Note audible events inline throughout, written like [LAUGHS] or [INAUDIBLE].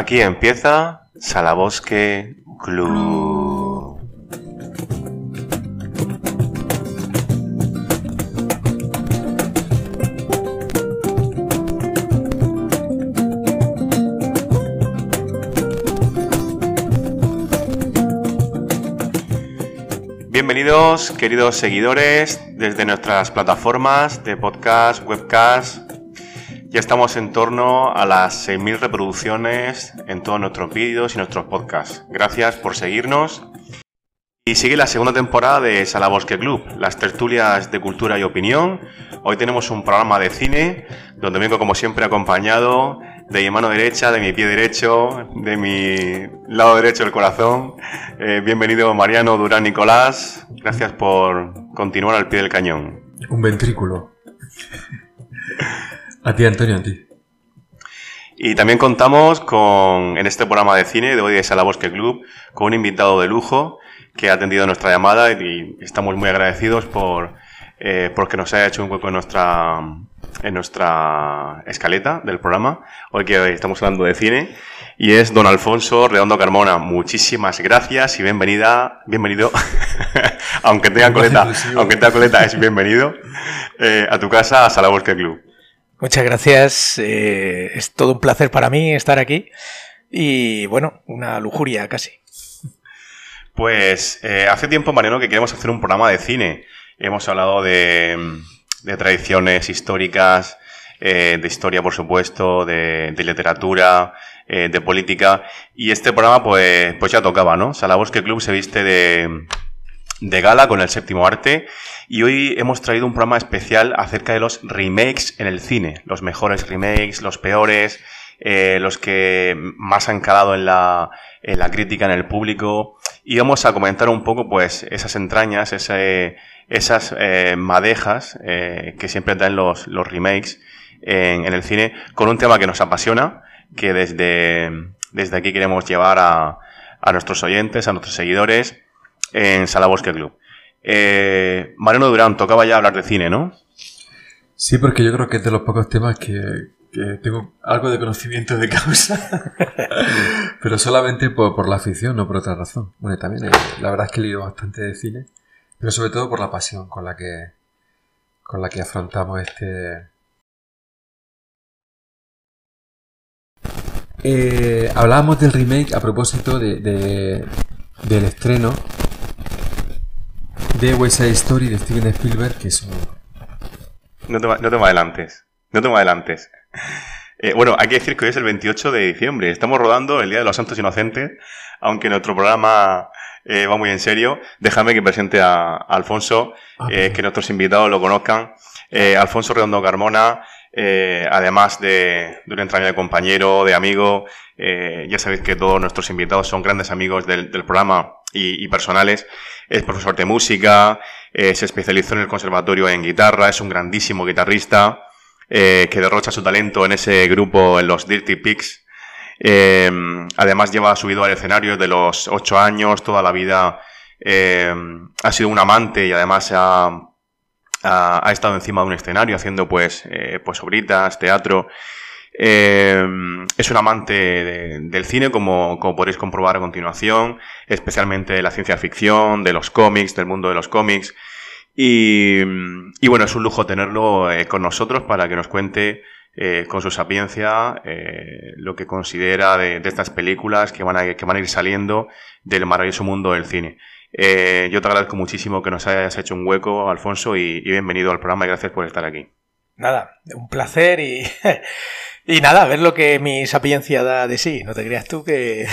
Aquí empieza Salabosque Club. Bienvenidos, queridos seguidores, desde nuestras plataformas de podcast, webcast, ya estamos en torno a las 6.000 reproducciones en todos nuestros vídeos y nuestros podcasts. Gracias por seguirnos. Y sigue la segunda temporada de Salabosque Club, las tertulias de cultura y opinión. Hoy tenemos un programa de cine, donde vengo como siempre acompañado de mi mano derecha, de mi pie derecho, de mi lado derecho del corazón. Eh, bienvenido Mariano Durán Nicolás. Gracias por continuar al pie del cañón. Un ventrículo. A ti, Antonio, a ti. Y también contamos con, en este programa de cine de hoy de Sala Bosque Club, con un invitado de lujo que ha atendido nuestra llamada y estamos muy agradecidos por, eh, porque nos haya hecho un hueco en nuestra, en nuestra escaleta del programa, hoy que estamos hablando de cine, y es don Alfonso Redondo Carmona. Muchísimas gracias y bienvenida, bienvenido, [LAUGHS] aunque tenga coleta, aunque tenga coleta, es bienvenido eh, a tu casa, a Sala Bosque Club. Muchas gracias. Eh, es todo un placer para mí estar aquí. Y bueno, una lujuria casi. Pues eh, hace tiempo, Mariano, que queremos hacer un programa de cine. Hemos hablado de, tradiciones históricas, eh, de historia, por supuesto, de, literatura, de política. Y este programa, pues, pues ya tocaba, ¿no? Salabosque Club se viste de, de gala con el séptimo arte y hoy hemos traído un programa especial acerca de los remakes en el cine, los mejores remakes, los peores, eh, los que más han calado en la, en la crítica, en el público y vamos a comentar un poco pues esas entrañas, ese, esas eh, madejas eh, que siempre traen los, los remakes en, en, el cine con un tema que nos apasiona, que desde, desde aquí queremos llevar a, a nuestros oyentes, a nuestros seguidores en Sala Bosque Club. Eh, Mariano Durán, tocaba ya hablar de cine, ¿no? Sí, porque yo creo que es de los pocos temas que, tengo algo de conocimiento de causa. [LAUGHS] Pero solamente por, la afición, no por otra razón. Bueno, también eh, la verdad es que he leído bastante de cine, pero sobre todo por la pasión con la que, con la que afrontamos este... Eh, hablábamos del remake a propósito de, del estreno de West Side Story de Steven Spielberg, que es un... No te, no te me adelantes, no te me adelantes. [LAUGHS] Eh, bueno, hay que decir que hoy es el 28 de diciembre, estamos rodando el Día de los Santos Inocentes, aunque nuestro programa eh, va muy en serio. Déjame que presente a, Alfonso, ah, eh, que nuestros invitados lo conozcan. Alfonso Redondo Carmona, además de, de un entrañable compañero, de amigo, ya sabéis que todos nuestros invitados son grandes amigos del, del programa y, personales. Es profesor de música, eh, se especializó en el conservatorio en guitarra, es un grandísimo guitarrista eh, que derrocha su talento en ese grupo, en los Dirty Pigs. Eh, además lleva subido al escenario de los ocho años, toda la vida ha sido un amante y además ha, ha, estado encima de un escenario haciendo pues, pues obritas, teatro. Eh, es un amante del cine, como, podéis comprobar a continuación, especialmente de la ciencia ficción, de los cómics, del mundo de los cómics. Y, bueno, es un lujo tenerlo eh, con nosotros para que nos cuente eh, con su sapiencia lo que considera de, estas películas que van, a, que van a ir saliendo del maravilloso mundo del cine. yo te agradezco muchísimo que nos hayas hecho un hueco, Alfonso, y bienvenido al programa y gracias por estar aquí. Nada, un placer y [LAUGHS] Y nada, a ver lo que mi sapiencia da de sí. No te creas tú que.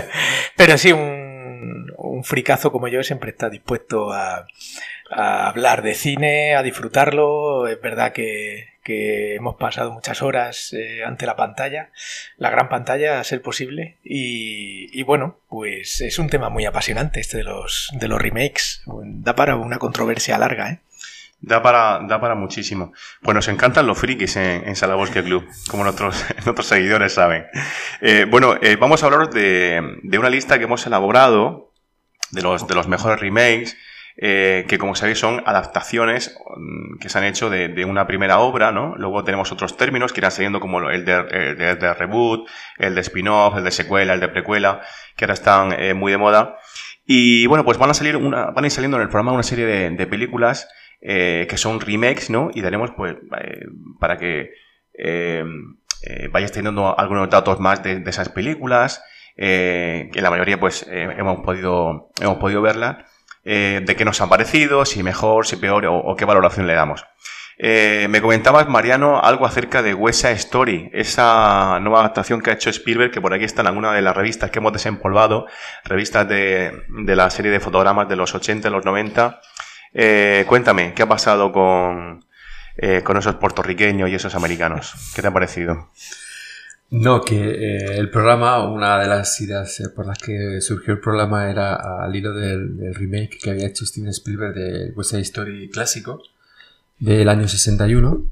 [LAUGHS] Pero sí, un, un fricazo como yo siempre está dispuesto a, hablar de cine, a disfrutarlo. Es verdad que, hemos pasado muchas horas eh, ante la pantalla, la gran pantalla, a ser posible. Y, y, bueno, pues es un tema muy apasionante este de los, de los remakes. Da para una controversia larga, ¿eh? Da para, da para muchísimo. Pues nos encantan los frikis en, en Salabosque Club, como nuestros, [LAUGHS] nuestros seguidores saben. Eh, bueno, eh, vamos a hablar de, de, una lista que hemos elaborado de los, de los mejores remakes. eh, que como sabéis son adaptaciones mm, que se han hecho de, una primera obra, ¿no? Luego tenemos otros términos que irán saliendo como el de, reboot, el de spin-off, el de secuela, el de precuela, que ahora están muy de moda. Y bueno, pues van a salir una, van a ir saliendo en el programa una serie de, películas eh, que son remakes, ¿no? Y daremos pues para que vayáis teniendo algunos datos más de, esas películas, que la mayoría pues hemos podido hemos podido verla eh, de qué nos han parecido, si mejor, si peor o, qué valoración le damos. Eh, me comentabas, Mariano, algo acerca de West Story, esa nueva adaptación que ha hecho Spielberg, que por aquí está en alguna de las revistas que hemos desempolvado, revistas de, la serie de fotogramas de los 80 y los 90. Eh, cuéntame, ¿qué ha pasado con, con esos puertorriqueños y esos americanos? ¿Qué te ha parecido? No, que eh, el programa, una de las ideas eh, por las que surgió el programa era al hilo del, remake que había hecho Steven Spielberg de West Side Story clásico del año 61.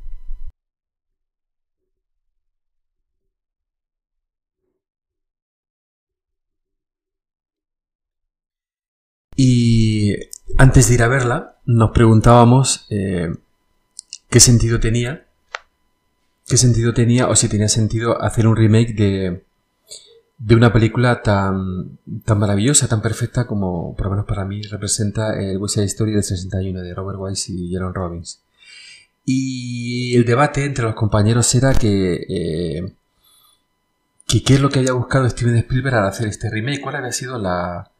Y antes de ir a verla, nos preguntábamos eh, qué sentido tenía qué sentido tenía o si tenía sentido hacer un remake de, de una película tan, tan maravillosa, tan perfecta como, por lo menos para mí, representa el West Side Story del 61 de Robert Wise y Jerome Robbins. Y el debate entre los compañeros era que, eh, que qué es lo que había buscado Steven Spielberg al hacer este remake, cuál había sido la,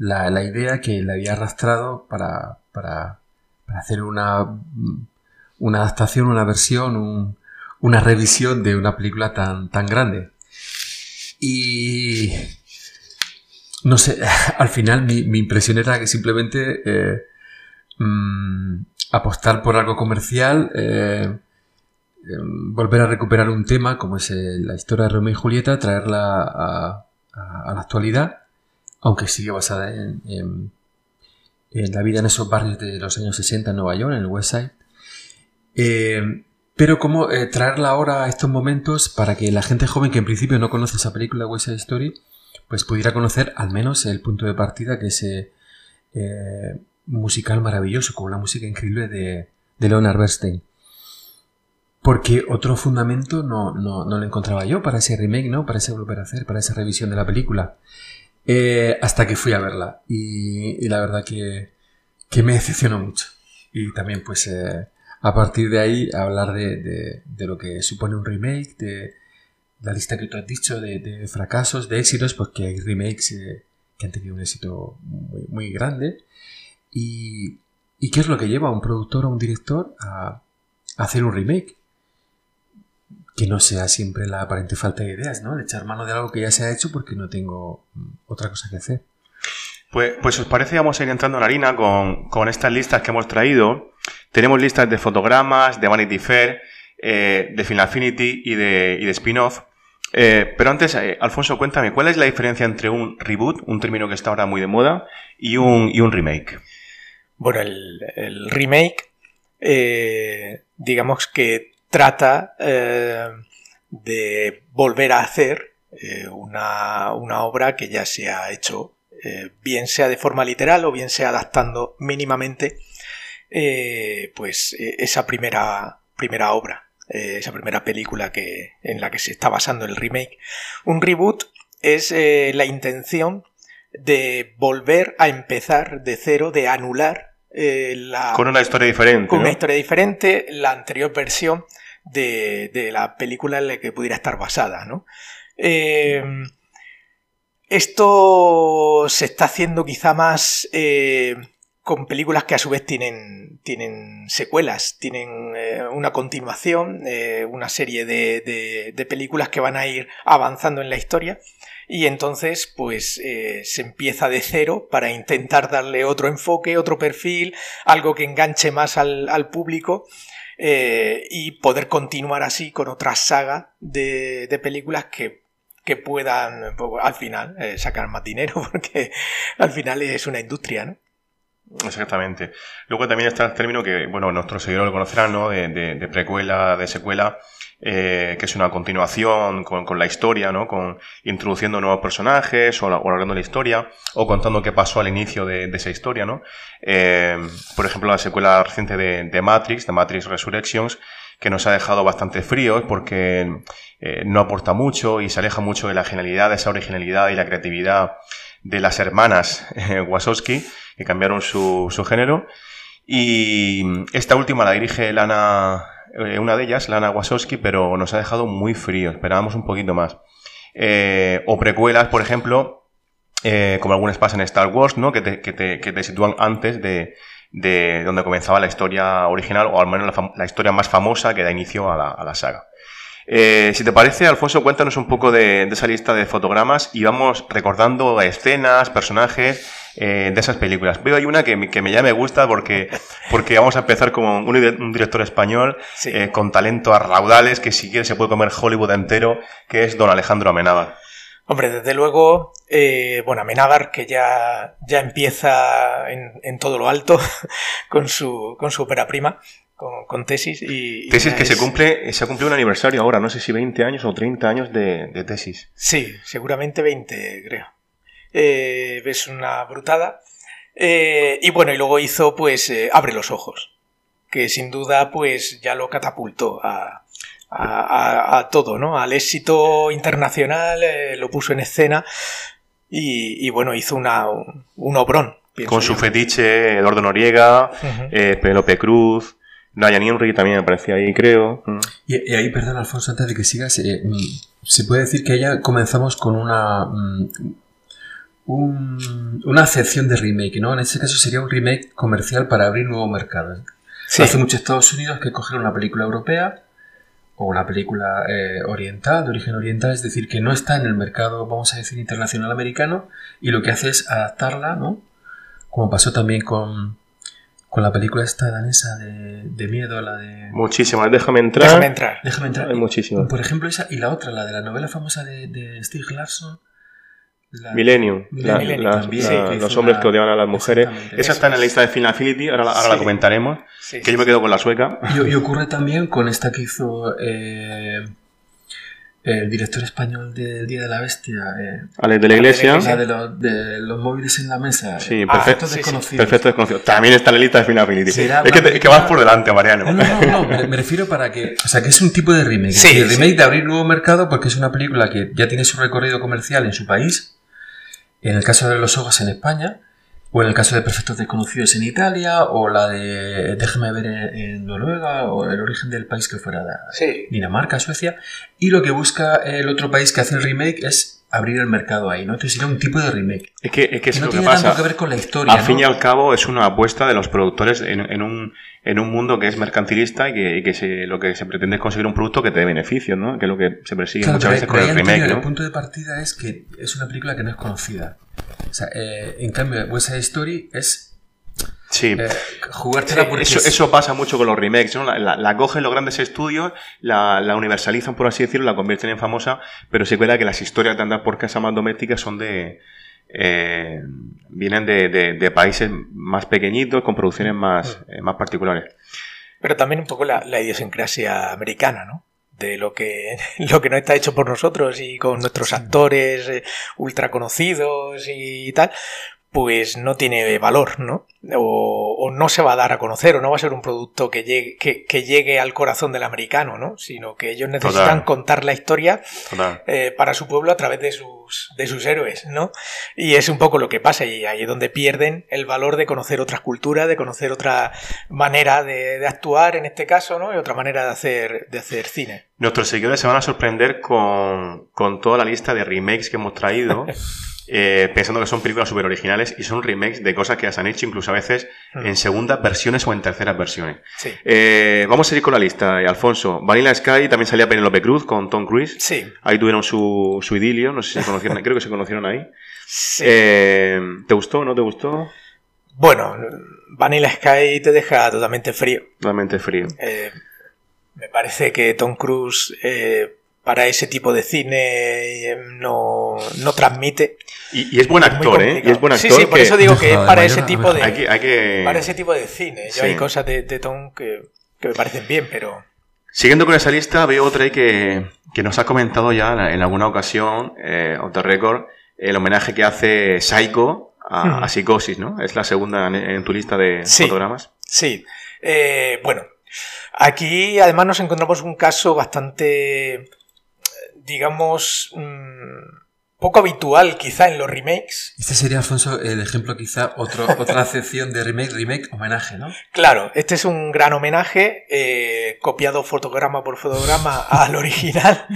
la, idea que le había arrastrado para, para, hacer una, una adaptación, una versión, un, una revisión de una película tan, tan grande. Y no sé, [LAUGHS] al final mi, impresión era que simplemente eh, mm, apostar por algo comercial, eh, em, volver a recuperar un tema como es eh, la historia de Romeo y Julieta, traerla a, la actualidad, aunque sigue basada en, la vida en esos barrios de los años 60 en Nueva York, en el West Side. Pero cómo eh, traerla ahora a estos momentos para que la gente joven que en principio no conoce esa película West Side Story, pues pudiera conocer al menos el punto de partida que es eh, musical maravilloso, con una música increíble de, Leonard Bernstein. Porque otro fundamento no, no, no, lo encontraba yo para ese remake, ¿no? Para ese volver a hacer, para esa revisión de la película. Eh, hasta que fui a verla. Y, la verdad que, que, me decepcionó mucho. Y también pues a partir de ahí hablar de, lo que supone un remake, de la lista que tú has dicho de, fracasos, de éxitos, porque hay remakes eh, que han tenido un éxito muy, grande. Y, qué es lo que lleva a un productor o un director a, hacer un remake? Que no sea siempre la aparente falta de ideas, ¿no? De echar mano de algo que ya se ha hecho porque no tengo mm, otra cosa que hacer. Pues, pues os parece, vamos a ir entrando en harina con, con estas listas que hemos traído. Tenemos listas de fotogramas, de Vanity Fair, eh, de Final Affinity y de, y de spin-off. Eh, pero antes, eh, Alfonso, cuéntame, ¿cuál es la diferencia entre un reboot, un término que está ahora muy de moda, y un, y un remake? Bueno, el, el remake, digamos que trata de volver a hacer una, una, obra que ya se ha hecho, bien sea de forma literal o bien sea adaptando mínimamente eh, pues eh, esa primera, primera obra, eh, esa primera película que, en la que se está basando el remake. Un reboot es la intención de volver a empezar de cero, de anular la... Con una historia diferente. Con una historia diferente, la anterior versión de, de, la película en la que pudiera estar basada, ¿no? esto se está haciendo quizá más con películas que a su vez tienen, tienen secuelas, tienen eh, una continuación, eh, una serie de, de, películas que van a ir avanzando en la historia y entonces pues eh, se empieza de cero para intentar darle otro enfoque, otro perfil, algo que enganche más al, al público y poder continuar así con otra saga de, de películas que que puedan pues, al final sacar más dinero [LAUGHS] porque al final es una industria, ¿no? Exactamente. Luego también está el término que, bueno, nuestros seguidores lo conocerán, ¿no? De, de, precuela, de secuela, eh, que es una continuación con, la historia, ¿no? Con introduciendo nuevos personajes o, alargando la historia o contando qué pasó al inicio de, esa historia, ¿no? Eh, por ejemplo, la secuela reciente de, Matrix, de Matrix Resurrections, que nos ha dejado bastante fríos porque eh, no aporta mucho y se aleja mucho de la genialidad, de esa originalidad y la creatividad de las hermanas Wasowski, que cambiaron su, su género. Y esta última la dirige Lana, una de ellas, Lana Wasowski, pero nos ha dejado muy frío. Esperábamos un poquito más. Eh, o precuelas, por ejemplo, eh, como algunas pasan en Star Wars, ¿no? Que te, que te, sitúan antes de, de donde comenzaba la historia original, o al menos la, historia más famosa que da inicio a la, a la saga. Eh, si te parece, Alfonso, cuéntanos un poco de, esa lista de fotogramas y vamos recordando escenas, personajes eh, de esas películas. Veo hay una que, que me ya me gusta porque, porque vamos a empezar como un, un director español sí. eh, con talento a raudales que si quiere se puede comer Hollywood entero, que es don Alejandro Amenábar. Hombre, desde luego, eh, bueno, Amenábar que ya, ya empieza en, en todo lo alto [LAUGHS] con su, con su ópera prima con, con, tesis y... Tesis que es... se cumple, se ha cumplido un aniversario ahora, no sé si 20 años o 30 años de, de tesis. Sí, seguramente 20, creo. Eh, es una brutada. Eh, y bueno, y luego hizo pues eh, Abre los ojos, que sin duda pues ya lo catapultó a, a, a, a todo, ¿no? Al éxito internacional, eh, lo puso en escena y, y bueno, hizo una, un, un obrón. Con su fetiche, Eduardo Noriega, uh -huh. Penelope Cruz, Diane Henry también aparecía ahí, creo. Mm. Y, y, ahí, perdón, Alfonso, antes de que sigas, eh, se puede decir que ya comenzamos con una. Un, una acepción de remake, ¿no? En este caso sería un remake comercial para abrir nuevos mercados. Sí. Hace mucho Estados Unidos que cogieron una película europea o una película eh, oriental, de origen oriental, es decir, que no está en el mercado, vamos a decir, internacional americano, y lo que hace es adaptarla, ¿no? Como pasó también con, con la película esta danesa de, de miedo, la de... Muchísimas, déjame entrar. Déjame entrar. Déjame entrar. Hay muchísimas. Por ejemplo, esa y la otra, la de la novela famosa de, de Stieg Larsson. La... Millennium, Millennium la, la, también, sí, los hombres que odiaban a las mujeres. Esa está en la lista de Film Affinity, ahora, ahora sí. la comentaremos. Sí, que yo me quedo con la sueca. Y, y, ocurre también con esta que hizo eh, el director español del Día de la Bestia. Eh, Alex de la Iglesia. La de, los, de los móviles en la mesa. Sí, perfecto. Ah, desconocido. Perfecto desconocido. También está en la lista de Film Affinity. Es que, te, es que, vas por delante, Mariano. No, no, no, me, me, refiero para que. O sea, que es un tipo de remake. Sí, el remake de abrir nuevo mercado porque es una película que ya tiene su recorrido comercial en su país en el caso de Los Ojos en España, o en el caso de Perfectos Desconocidos en Italia, o la de Déjame ver en, Noruega, o el origen del país que fuera de sí. Dinamarca, Suecia, y lo que busca el otro país que hace el remake es abrir el mercado ahí, ¿no? Entonces sería un tipo de remake. Es que, es que, es no lo tiene que pasa. tanto que ver con la historia. Al ¿no? fin y al cabo es una apuesta de los productores en, en un en un mundo que es mercantilista y que, y que se, lo que se pretende es conseguir un producto que te dé beneficios, ¿no? Que es lo que se persigue claro, muchas veces con el remake, ¿no? El punto de partida es que es una película que no es conocida. O sea, eh, en cambio, West Side Story es Sí. Eh, jugártela porque eso, eso, pasa mucho con los remakes, ¿no? La, la, la cogen los grandes estudios, la, la, universalizan, por así decirlo, la convierten en famosa, pero se cuenta que las historias de andar por casa más domésticas son de... Eh, vienen de, de, de, países más pequeñitos, con producciones más, eh, más particulares. Pero también un poco la, la idiosincrasia americana, ¿no? de lo que, [LAUGHS] lo que no está hecho por nosotros y con nuestros actores eh, ultra conocidos y tal, pues no tiene valor, ¿no? O, o, no se va a dar a conocer, o no va a ser un producto que llegue, que, que llegue al corazón del americano, ¿no? Sino que ellos necesitan Total. contar la historia eh, para su pueblo a través de sus, de sus héroes, ¿no? Y es un poco lo que pasa, y ahí es donde pierden el valor de conocer otras culturas, de conocer otra manera de, de actuar en este caso, ¿no? Y otra manera de hacer, de hacer cine. Nuestros seguidores se van a sorprender con, con toda la lista de remakes que hemos traído. [LAUGHS] eh, pensando que son películas súper originales y son remakes de cosas que ya se han hecho incluso a veces mm. en segundas versiones o en terceras versiones. Sí. Eh, vamos a seguir con la lista, eh, Alfonso. Vanilla Sky también salía Penelope Cruz con Tom Cruise. Sí. Ahí tuvieron su, su idilio, no sé si se conocieron, [LAUGHS] creo que se conocieron ahí. Sí. Eh, ¿Te gustó o no te gustó? Bueno, Vanilla Sky te deja totalmente frío. Totalmente frío. Me parece que Tom Cruise para ese tipo de cine no, no transmite. Y, y es buen actor, ¿eh? Y es buen actor. Sí, sí, por que- eso digo que es para ese tipo de, hay que, hay que- para ese tipo de cine. Yo Sí. hay cosas de, de Tom que, que me parecen bien, pero... Siguiendo con esa lista, veo otra ahí que, que nos ha comentado ya en alguna ocasión, eh, the Record, el homenaje que hace Psycho a, a Psicosis, ¿no? Es la segunda en, en tu lista de Sí. fotogramas. Sí. Eh, bueno, aquí además nos encontramos un caso bastante, eh, digamos, mm, poco habitual quizá en los remakes. Este sería, Alfonso, el ejemplo quizá otro, [LAUGHS] otra acepción de remake, remake, homenaje, ¿no? Claro, este es un gran homenaje, eh, copiado fotograma por fotograma [LAUGHS] al original.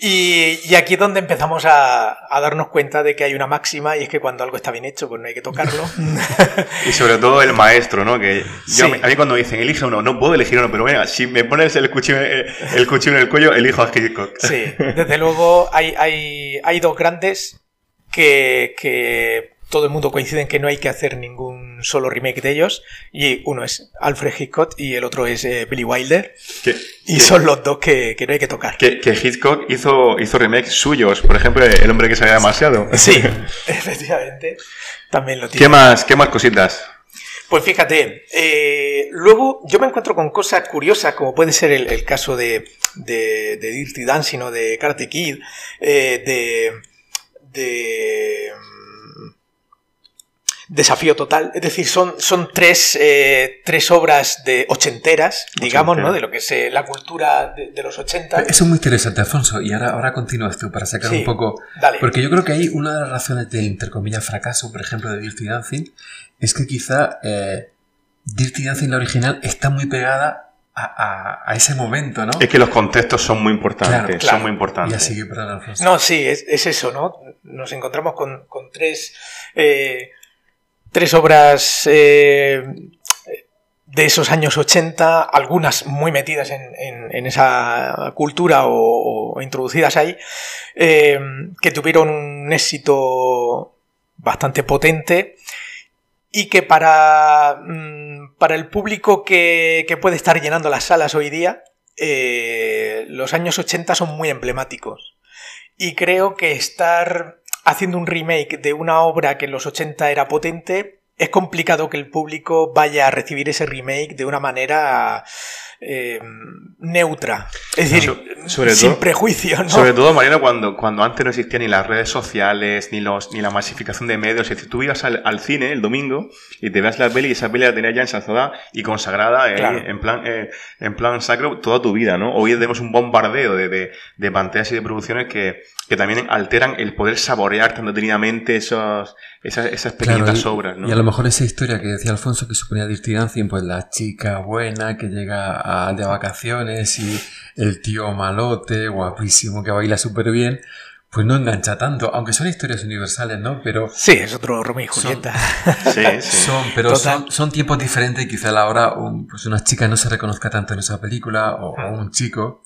Y, y aquí es donde empezamos a, a darnos cuenta de que hay una máxima y es que cuando algo está bien hecho, pues no hay que tocarlo. [LAUGHS] Y sobre todo el maestro, ¿no? Que yo, Sí. a mí cuando dicen, elige uno, no puedo elegir uno, pero venga, si me pones el cuchillo, el cuchillo en el cuello, elijo a Hitchcock. Sí, desde luego hay, hay, hay dos grandes que, que todo el mundo coincide en que no hay que hacer ningún solo remake de ellos. Y uno es Alfred Hitchcock y el otro es eh, Billy Wilder. Y son los dos que, que no hay que tocar. que, que Hitchcock hizo, hizo remakes suyos, por ejemplo, El hombre que sabía demasiado. Sí, [LAUGHS] efectivamente. También lo tiene. ¿Qué más, qué más cositas? Pues fíjate, eh, luego yo me encuentro con cosas curiosas, como puede ser el, el caso de, de, de Dirty Dancing o de Karate Kid, eh, de, de mm, Desafío Total. Es decir, son, son tres, eh, tres obras de ochenteras, digamos, Ochentera. ¿no? De lo que es eh, la cultura de, de los ochenta. Eso es muy interesante, Alfonso. Y ahora, ahora continúas tú para sacar Sí, un poco. dale. Porque yo creo que hay una de las razones del intercomillas fracaso, por ejemplo, de Dirty Dancing, es que quizá eh, Dirty Dancing, la original, está muy pegada a, a- a ese momento, ¿no? Es que los contextos son muy importantes, Claro, claro. son muy Y importantes. así que, perdón, Alfonso. No, sí, es, es eso, ¿no? Nos encontramos con, con tres, eh, tres obras eh, de esos años 80, algunas muy metidas en, en- en esa cultura o, o introducidas ahí, eh, que tuvieron un éxito bastante potente y que para, mm, para el público que, que puede estar llenando las salas hoy día, eh, los años 80 son muy emblemáticos. Y creo que estar haciendo un remake de una obra que en los 80 era potente, es complicado que el público vaya a recibir ese remake de una manera eh, neutra. Es decir, So- sobre sin todo- prejuicio, ¿no? Sobre todo, Mariano, cuando, cuando antes no existían ni las redes sociales, ni los ni la masificación de medios. Es decir, tú ibas al, al cine el domingo y te veas la peli y esa peli la tenías ya ensalzada y consagrada eh, Claro. en, plan, eh, en plan sacro toda tu vida, ¿no? Hoy tenemos un bombardeo de, de, de pantallas y de producciones que, que también alteran el poder saborear tan detenidamente esos, esas, esas Claro, pequeñitas y, obras, ¿no? y a lo mejor esa historia que decía Alfonso que suponía Dirty Dancing, pues la chica buena que llega a, de vacaciones y el tío malote, guapísimo, que baila súper bien, pues no engancha tanto, aunque son historias universales, ¿no? Pero Sí, es otro Romeo y Son- Julieta. [LAUGHS] Sí, sí. son, pero son, son tiempos diferentes y quizá a la hora un- pues una chica no se reconozca tanto en esa película o, o un chico,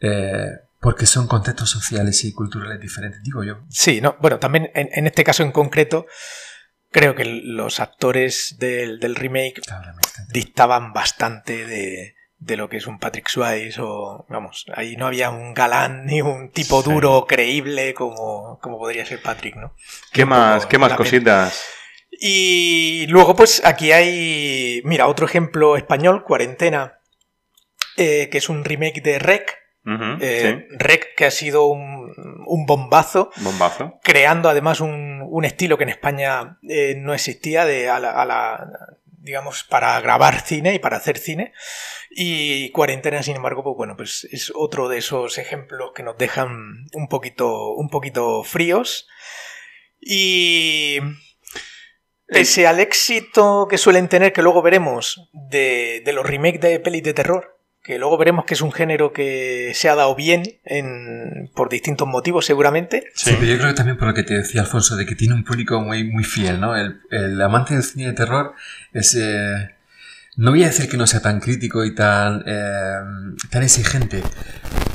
eh, porque son contextos sociales y culturales diferentes, digo yo. Sí, no, bueno, también en, en este caso en concreto, creo que los actores del, del remake dictaban bastante de, de lo que es un Patrick Swayze o, vamos, ahí no había un galán ni un tipo Sí. duro, creíble como, como podría ser Patrick, ¿no? ¿Qué más, qué más pena. cositas? Y luego, pues aquí hay, mira, otro ejemplo español, Cuarentena, eh, que es un remake de Rec. Ujú, Eh, sí. Rec, que ha sido un, un bombazo, Bombazo. creando además un, un estilo que en España eh, no existía de a la, a la- digamos para grabar cine y para hacer cine y cuarentena sin embargo pues bueno pues es otro de esos ejemplos que nos dejan un poquito un poquito fríos y pese al éxito que suelen tener que luego veremos de, de los remakes de pelis de terror que luego veremos que es un género que se ha dado bien en, por distintos motivos seguramente Sí, pero yo creo que también por lo que te decía Alfonso, de que tiene un público muy, muy fiel, ¿no? El, el amante del cine de terror es... eh, no voy a decir que no sea tan crítico y tan, eh, tan exigente,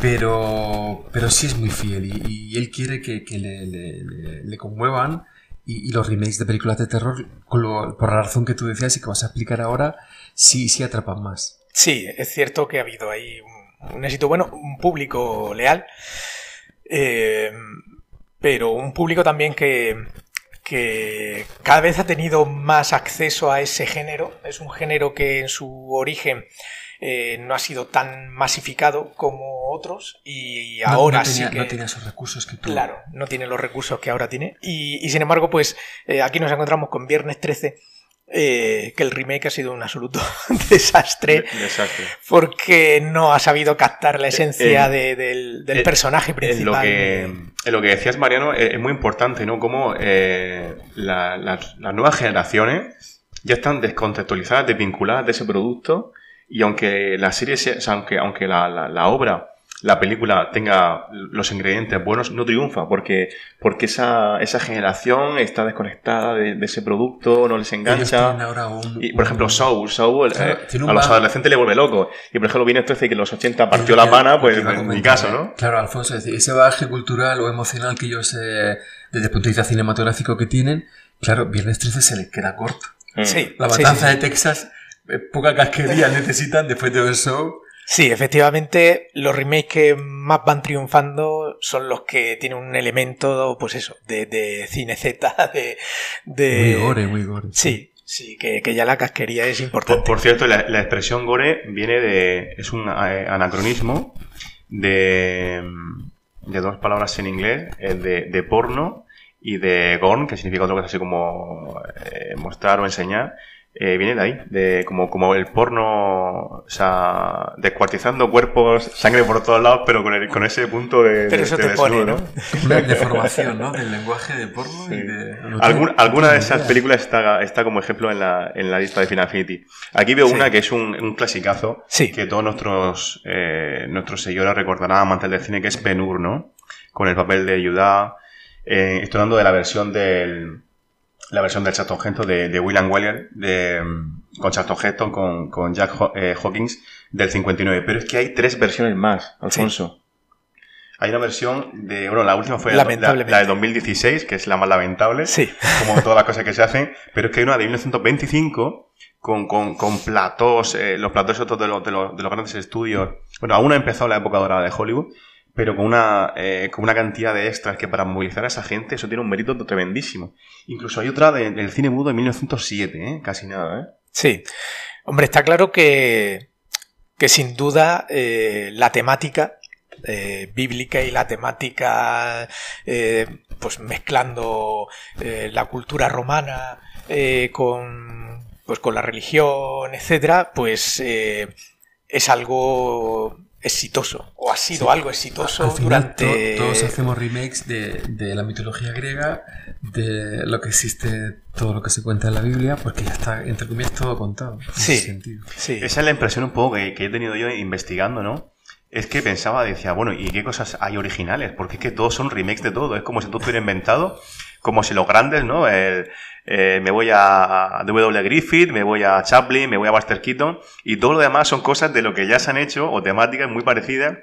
pero, pero sí es muy fiel y, y él quiere que, que le, le- le- le conmuevan y, y los remakes de películas de terror, con lo- por la razón que tú decías y que vas a explicar ahora, sí, sí atrapan más. Sí, es cierto que ha habido ahí un, un éxito bueno, un público leal, eh, pero un público también que, que cada vez ha tenido más acceso a ese género. Es un género que en su origen eh, no ha sido tan masificado como otros y ahora no tenía, sí que... No tiene esos recursos que tuvo. Claro, no tiene los recursos que ahora tiene. Y, y sin embargo, pues eh, aquí nos encontramos con Viernes 13, eh, que el remake ha sido un absoluto [LAUGHS] desastre. Desastre. Porque no ha sabido captar la esencia Eh, de- del, del eh, personaje principal. lo que, en lo que decías, Mariano, es, muy importante, ¿no? Eh, la- las, nuevas generaciones ya están descontextualizadas, desvinculadas de ese producto y aunque la serie, sea, o sea, aunque, aunque la obra, la película tenga los ingredientes buenos, no triunfa porque, porque esa, esa generación está desconectada de, de ese producto, no les engancha. un, Y, por ejemplo, Soul, Soul Claro, eh, a los adolescentes le vuelve loco. Y por ejemplo, viene 13 que en los 80 partió la pana, pues en mi caso, ¿eh? ¿no? Claro, Alfonso, es decir, ese bagaje cultural o emocional que ellos, eh, desde el punto de vista cinematográfico que tienen, claro, Viernes 13 se les queda corto. Sí, La sí, matanza sí, de Texas, eh, poca casquería [LAUGHS] necesitan después de ver Show. Sí, efectivamente, los remakes que más van triunfando son los que tienen un elemento, pues eso, de, de cine Z, [LAUGHS] de, de... Muy gore, muy gore. Sí, sí, que, que ya la casquería es Por, importante. por cierto, la, la expresión gore viene de. es un eh, anacronismo de, de dos palabras en inglés, el de, de porno y de gorn, que significa otra cosa así como eh, mostrar o enseñar. Eh, viene de ahí, de como, como el porno, o sea, descuartizando cuerpos, sangre por todos lados, pero con, el- con ese punto de. Pero de- eso de te pone, ¿no? [LAUGHS] Una deformación, ¿no? Del lenguaje de porno Sí. y de... tengo- alguna de esas películas está, está como ejemplo en la, en la lista de Final Fantasy. Aquí veo Sí. una que es un, un clasicazo Sí. que todos nuestros, eh, nuestros seguidores recordarán amantes del cine, que es Ben-Hur, ¿no? Con el papel de Yudá. Eh, estoy hablando de la versión del la versión del Charlton Heston de, de William Weller de, con Charlton Heston con, con Jack eh, Hawkins del 59 pero es que hay tres versiones más Alfonso hay una versión de bueno la última fue la, la, Lamentablemente. la de 2016 que es la más lamentable Sí. como todas las cosas que se hacen, pero es que hay una de 1925 con, con, con platós, eh, los platós otros de los, de, los, de los grandes estudios. Bueno, aún no ha empezado la época dorada de Hollywood, pero con una, eh, con una cantidad de extras que para movilizar a esa gente eso tiene un mérito tremendísimo. Incluso hay otra de- del cine mudo de 1907, ¿eh? casi nada. ¿eh? Sí. Hombre, está claro que, que sin duda eh, la temática eh, bíblica y la temática, pues mezclando la cultura romana con, pues con la religión, etcétera, pues es algo exitoso o ha sido Sí. algo exitoso Al final, durante to- todos hacemos remakes de, de la mitología griega, de lo que existe, todo lo que se cuenta en la Biblia, porque ya está, entre comillas, todo contado. Sí. sentido. sí. Esa es la impresión un poco que, que he tenido yo investigando, ¿no? Es que pensaba, decía, bueno, ¿y qué cosas hay originales? Porque es que todos son remakes de todo. Es como si tú hubieras inventado, como si los grandes, ¿no? El, eh, me voy a, W. Griffith, me voy a Chaplin, me voy a Buster Keaton, y todo lo demás son cosas de lo que ya se han hecho o temáticas muy parecidas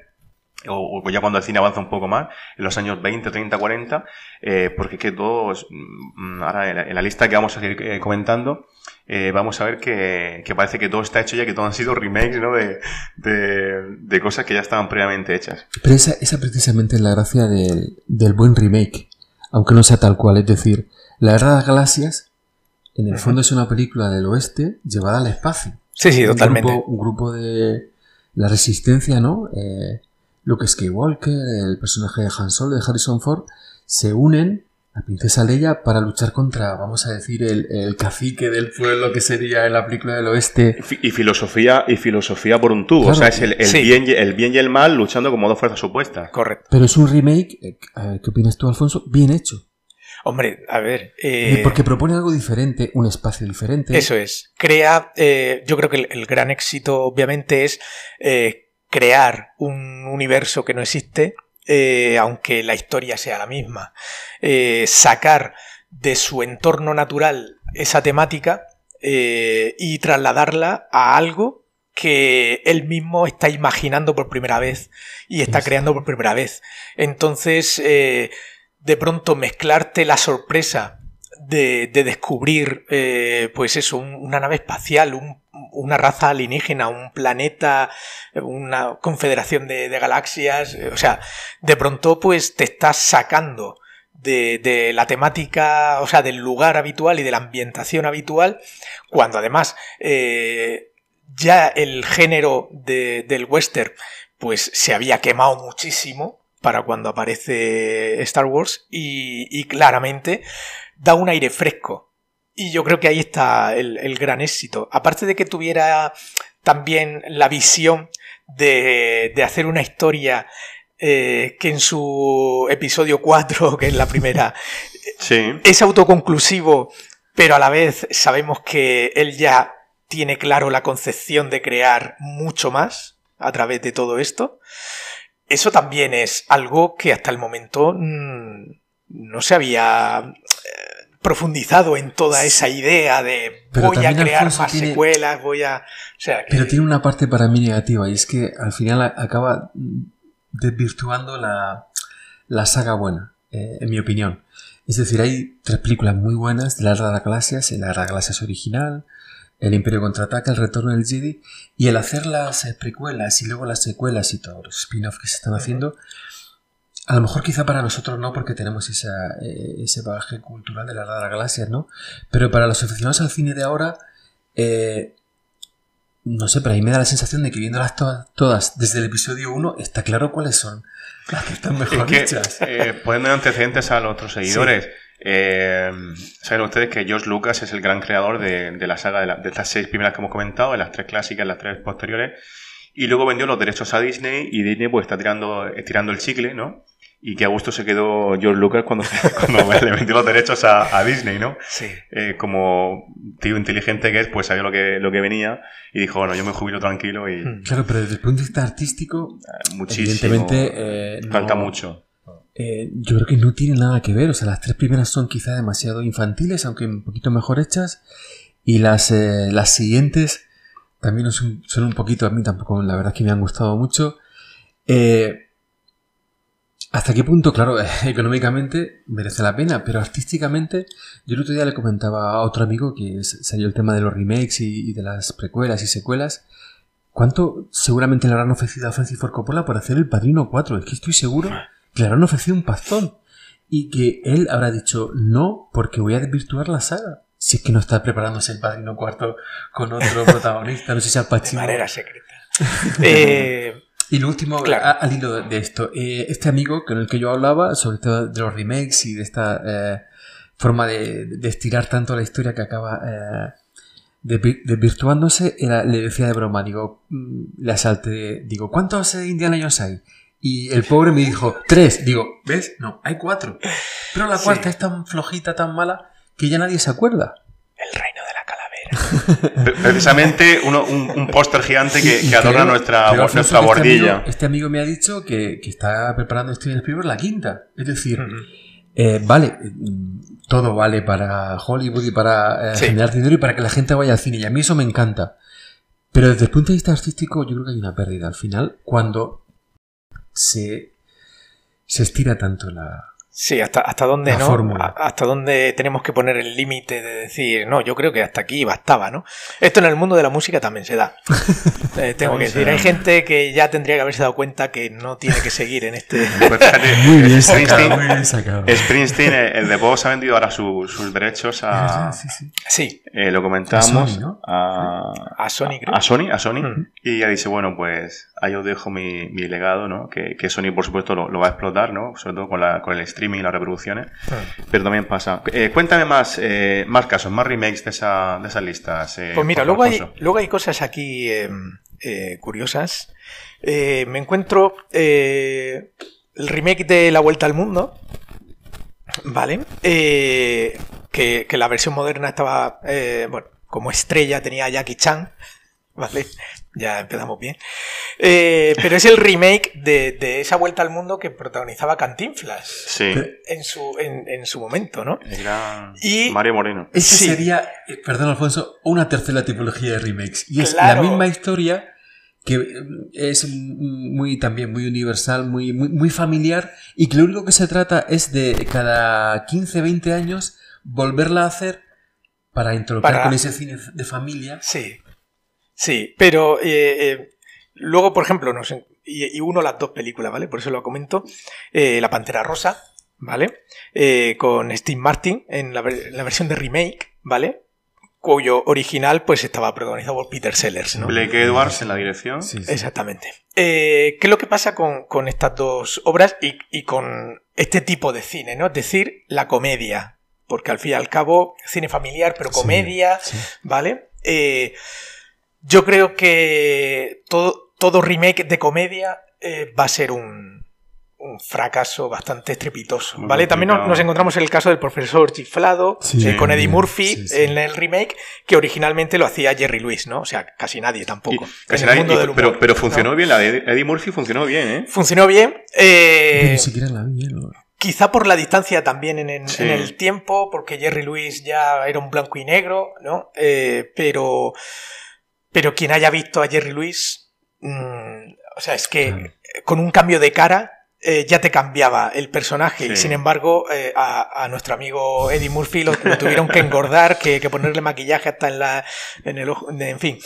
o, ya cuando el cine avanza un poco más, en los años 20, 30, 40, eh, porque es que todos, mm, ahora en la, en la lista que vamos a seguir eh, comentando, eh, vamos a ver que, que parece que todo está hecho ya, que todo han sido remakes, ¿no? De, de, de cosas que ya estaban previamente hechas. Pero esa, esa precisamente es la gracia del, del buen remake, aunque no sea tal cual. Es decir, La Guerra de las Galaxias, en el fondo es una película del oeste llevada al espacio. Sí, sí, un totalmente. Grupo, un grupo de la resistencia, ¿no? Eh, Luke Skywalker, el personaje de Han Solo, de Harrison Ford, se unen a Princesa Leia para luchar contra, vamos a decir, el, el cacique del pueblo que sería en la película del oeste. Y fi- Y filosofía, y filosofía por un tubo. Claro. o sea, es el, el Sí. bien, y- el bien y el mal luchando como dos fuerzas opuestas. Correcto. Pero es un remake, eh, eh, ¿qué opinas tú, Alfonso? Bien hecho. Hombre, a ver. eh, Porque propone algo diferente, un espacio diferente. Eso es. Crea, eh, yo creo que el, el gran éxito obviamente es eh, crear un universo que no existe, eh, aunque la historia sea la misma. Eh, sacar de su entorno natural esa temática eh, y trasladarla a algo que él mismo está imaginando por primera vez y está Sí. creando por primera vez. Entonces, de pronto mezclarte la sorpresa de, de descubrir, eh, pues eso, un- una nave espacial, un, una raza alienígena, un planeta, una confederación de, galaxias. O sea, de pronto pues te estás sacando de, la temática, o sea, del lugar habitual y de la ambientación habitual, cuando además eh, ya el género del western pues se había quemado muchísimo para cuando aparece Star Wars y, claramente da un aire fresco. Y yo creo que ahí está el, gran éxito. Aparte de que tuviera también la visión de, hacer una historia eh, que en su episodio 4, [LAUGHS] que es la primera, es autoconclusivo, pero a la vez sabemos que él ya tiene claro la concepción de crear mucho más a través de todo esto. Eso también es algo que hasta el momento mm, no se había profundizado en toda esa idea de voy a crear más secuelas, voy a... Pero tiene una parte para mí negativa y es que al final acaba desvirtuando la, la saga buena, eh, en mi opinión. Es decir, hay tres películas muy buenas de la Era de las Galaxias, la Era de las Galaxias original, el Imperio contraataca, el retorno del Jedi, y el hacer las eh, precuelas y luego las secuelas y todos los spin-offs que se están haciendo, a lo mejor quizá para nosotros no, porque tenemos esa, eh, ese bagaje cultural de la Edad de las Galaxias, ¿no? Pero para los aficionados al cine de ahora, eh, no sé, pero ahí me da la sensación de que viéndolas todas, todas desde el episodio 1, está claro cuáles son las que están mejor hechas. poniendo antecedentes a los otros seguidores. Eh, saben ustedes que George Lucas es el gran creador de, la saga de, estas seis primeras que hemos comentado, de las tres clásicas, las tres posteriores, y luego vendió los derechos a Disney y Disney pues está tirando, estirando el chicle, ¿no? Y que a gusto se quedó George Lucas cuando, [LAUGHS] cuando [LAUGHS] le vendió los derechos a, Disney, ¿no? Sí. Eh, como tío inteligente que es, pues sabía lo que, lo que venía y dijo, bueno, yo me jubilo tranquilo y... Hmm. Claro, pero desde el punto de vista artístico, muchísimo. Evidentemente, eh, falta mucho. Eh, yo creo que no tiene nada que ver. O sea, las tres primeras son quizá demasiado infantiles, aunque un poquito mejor hechas. Y las, eh, las siguientes también son, un poquito, a mí tampoco, la verdad es que me han gustado mucho. Eh, ¿Hasta qué punto, claro, [LAUGHS] económicamente merece la pena? Pero artísticamente, yo el otro día le comentaba a otro amigo que salió el tema de los remakes y, de las precuelas y secuelas. ¿Cuánto seguramente le habrán ofrecido a Francis Ford Coppola por hacer El Padrino 4? Es que estoy seguro que le habrán ofrecido un pastón y que él habrá dicho no porque voy a desvirtuar la saga. Si es que no está preparándose el padrino cuarto con otro [LAUGHS] protagonista, no sé si al Pacino. De manera secreta. [LAUGHS] Eh, y lo último, al hilo de esto, eh, este amigo con el que yo hablaba, sobre todo de los remakes y de esta eh, forma de, estirar tanto la historia que acaba desvirtuándose, le decía de broma, digo, mm, le asalte, digo, ¿cuántos Indiana Jones hay? Y el pobre me dijo, tres. Digo, ¿ves? No, hay cuatro. Pero la cuarta es tan flojita, tan mala, que ya nadie se acuerda. Precisamente un, póster gigante que, adorna nuestra, nuestra bordilla. Este, este amigo, me ha dicho que, está preparando Steven Spielberg la quinta. Es decir, eh, vale, todo vale para Hollywood y para eh, generar dinero y para que la gente vaya al cine. Y a mí eso me encanta. Pero desde el punto de vista artístico, yo creo que hay una pérdida al final cuando se, se estira tanto la, Sí, hasta, hasta dónde, ¿no? Hasta dónde tenemos que poner el límite de decir, no, yo creo que hasta aquí bastaba, ¿no? Esto en el mundo de la música también se da. [LAUGHS] Eh, tengo que decir, hay gente que ya tendría que haberse dado cuenta que no tiene que seguir en este. [LAUGHS] Pues muy bien sacado, muy bien sacado. Springsteen, el de Vox ha vendido ahora sus derechos a. Sí, sí. sí. Eh, lo comentamos. A, a, Sony, creo. A Sony, a Sony. Mm. Y ya dice, bueno, pues ahí os dejo mi, mi legado, ¿no? Que, que, Sony, por supuesto, lo, lo, va a explotar, ¿no? Sobre todo con, la, con el streaming y las reproducciones. Ah. Pero también pasa. Eh, cuéntame más, eh, más casos, más remakes de, esa, de esas listas. Eh, pues mira, luego hay, luego hay cosas aquí em, curiosas. me encuentro el remake de La Vuelta al Mundo. ¿Vale? Que, que, la versión moderna estaba, bueno, como estrella tenía a Jackie Chan. ¿Vale? ya empezamos bien. Eh, pero es el remake de, esa vuelta al mundo que protagonizaba Cantinflas. Sí. En su, en, su momento, ¿no? Era y Mario Moreno. Ese sería, eh, perdón Alfonso, una tercera tipología de remakes. Y es la misma historia que eh, es muy también muy universal, muy, muy, muy familiar y que lo único que se trata es de cada 15, 20 años volverla a hacer para introducir con ese cine de familia. Sí Sí, pero eh, eh, luego, por ejemplo, no sé, y, y, uno las dos películas, ¿vale? Por eso lo comento. Eh, la Pantera Rosa, ¿vale? Eh, con Steve Martin en la, la, versión de remake, ¿vale? Cuyo original pues estaba protagonizado por Peter Sellers, ¿no? Blake Edwards en la dirección. Sí, sí. Exactamente. Eh, ¿Qué es lo que pasa con, con estas dos obras y, y, con este tipo de cine, ¿no? Es decir, la comedia. Porque al fin y al cabo, cine familiar, pero comedia, sí, ¿vale? Eh, yo creo que todo, todo remake de comedia eh, va a ser un, un fracaso bastante estrepitoso, Muy ¿vale? También nos, nos, encontramos en el caso del profesor chiflado sí, eh, con Eddie Murphy sí, sí. en el remake, que originalmente lo hacía Jerry Lewis, ¿no? O sea, casi nadie tampoco. Y, casi nadie, humor, pero, pero funcionó ¿no? bien, la de Eddie Murphy funcionó bien, ¿eh? Funcionó bien. Eh, ni siquiera la vi, ¿no? Quizá por la distancia también en, en, en, el tiempo, porque Jerry Lewis ya era un blanco y negro, ¿no? Eh, pero, pero quien haya visto a Jerry Lewis, mmm, o sea, es que claro. con un cambio de cara eh, ya te cambiaba el personaje sí. y sin embargo eh, a, a, nuestro amigo Eddie Murphy lo, lo tuvieron que engordar, que, que, ponerle maquillaje hasta en la en el ojo, en fin.